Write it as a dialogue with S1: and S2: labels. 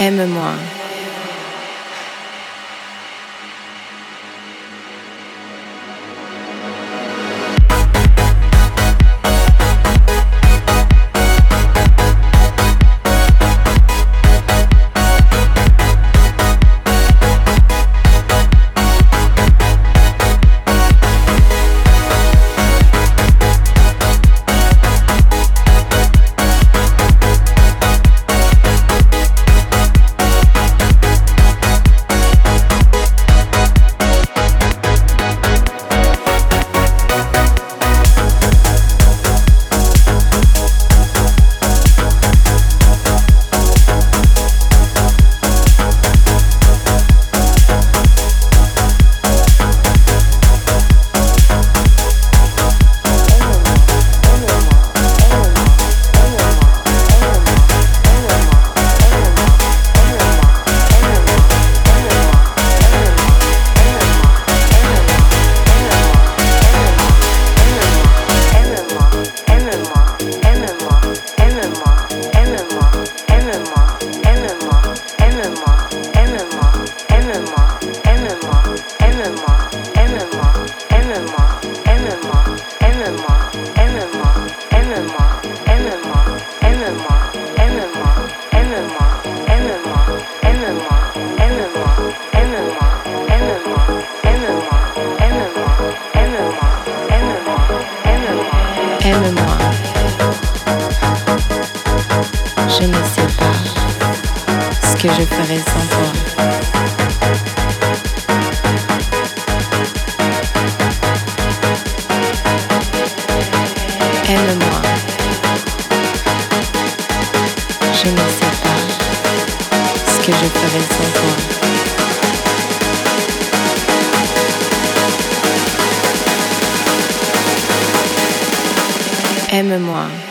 S1: Aime-moi. que je ferai sans toi. Aime-moi.